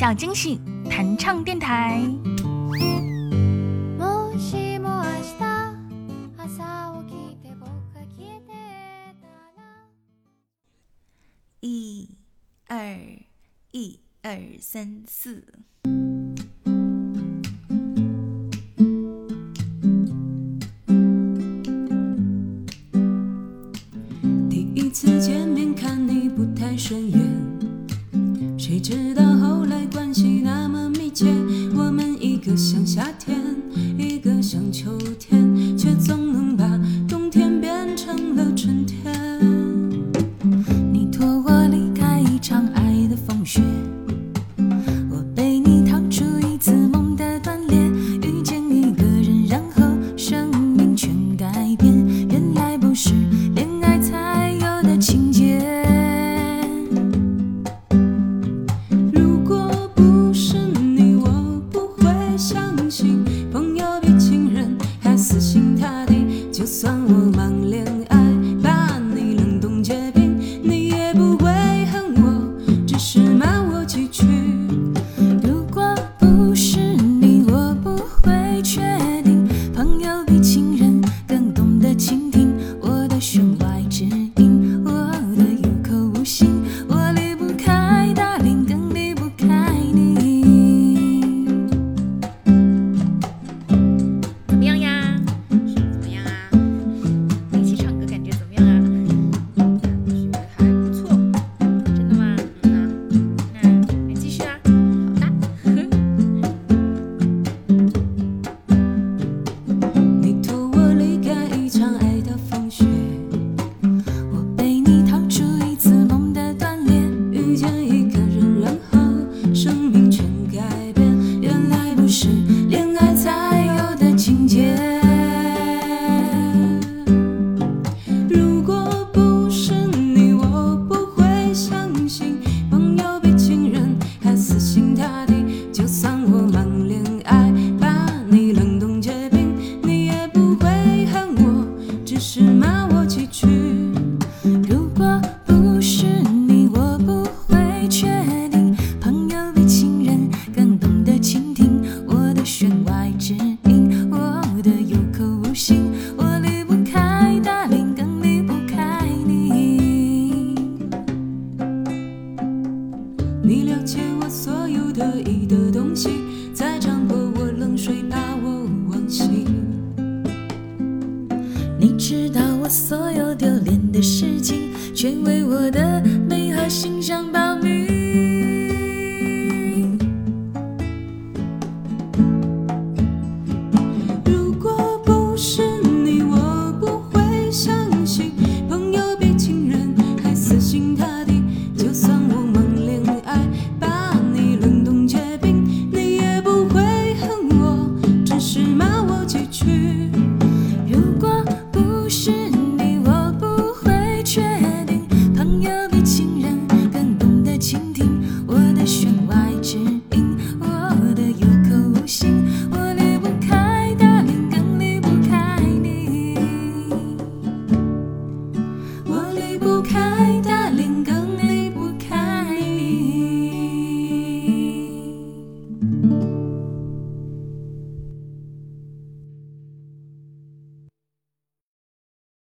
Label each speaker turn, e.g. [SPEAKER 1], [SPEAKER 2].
[SPEAKER 1] 小惊喜弹唱电台。一二一二三四。
[SPEAKER 2] 第一次见面看你不太顺眼。谁知道后来夏天一个像秋天却总朋友比情人还死心塌地，就算我忙。
[SPEAKER 3] 事情全为我的美好形象保密。
[SPEAKER 2] 不
[SPEAKER 3] 开，大林更离不开你。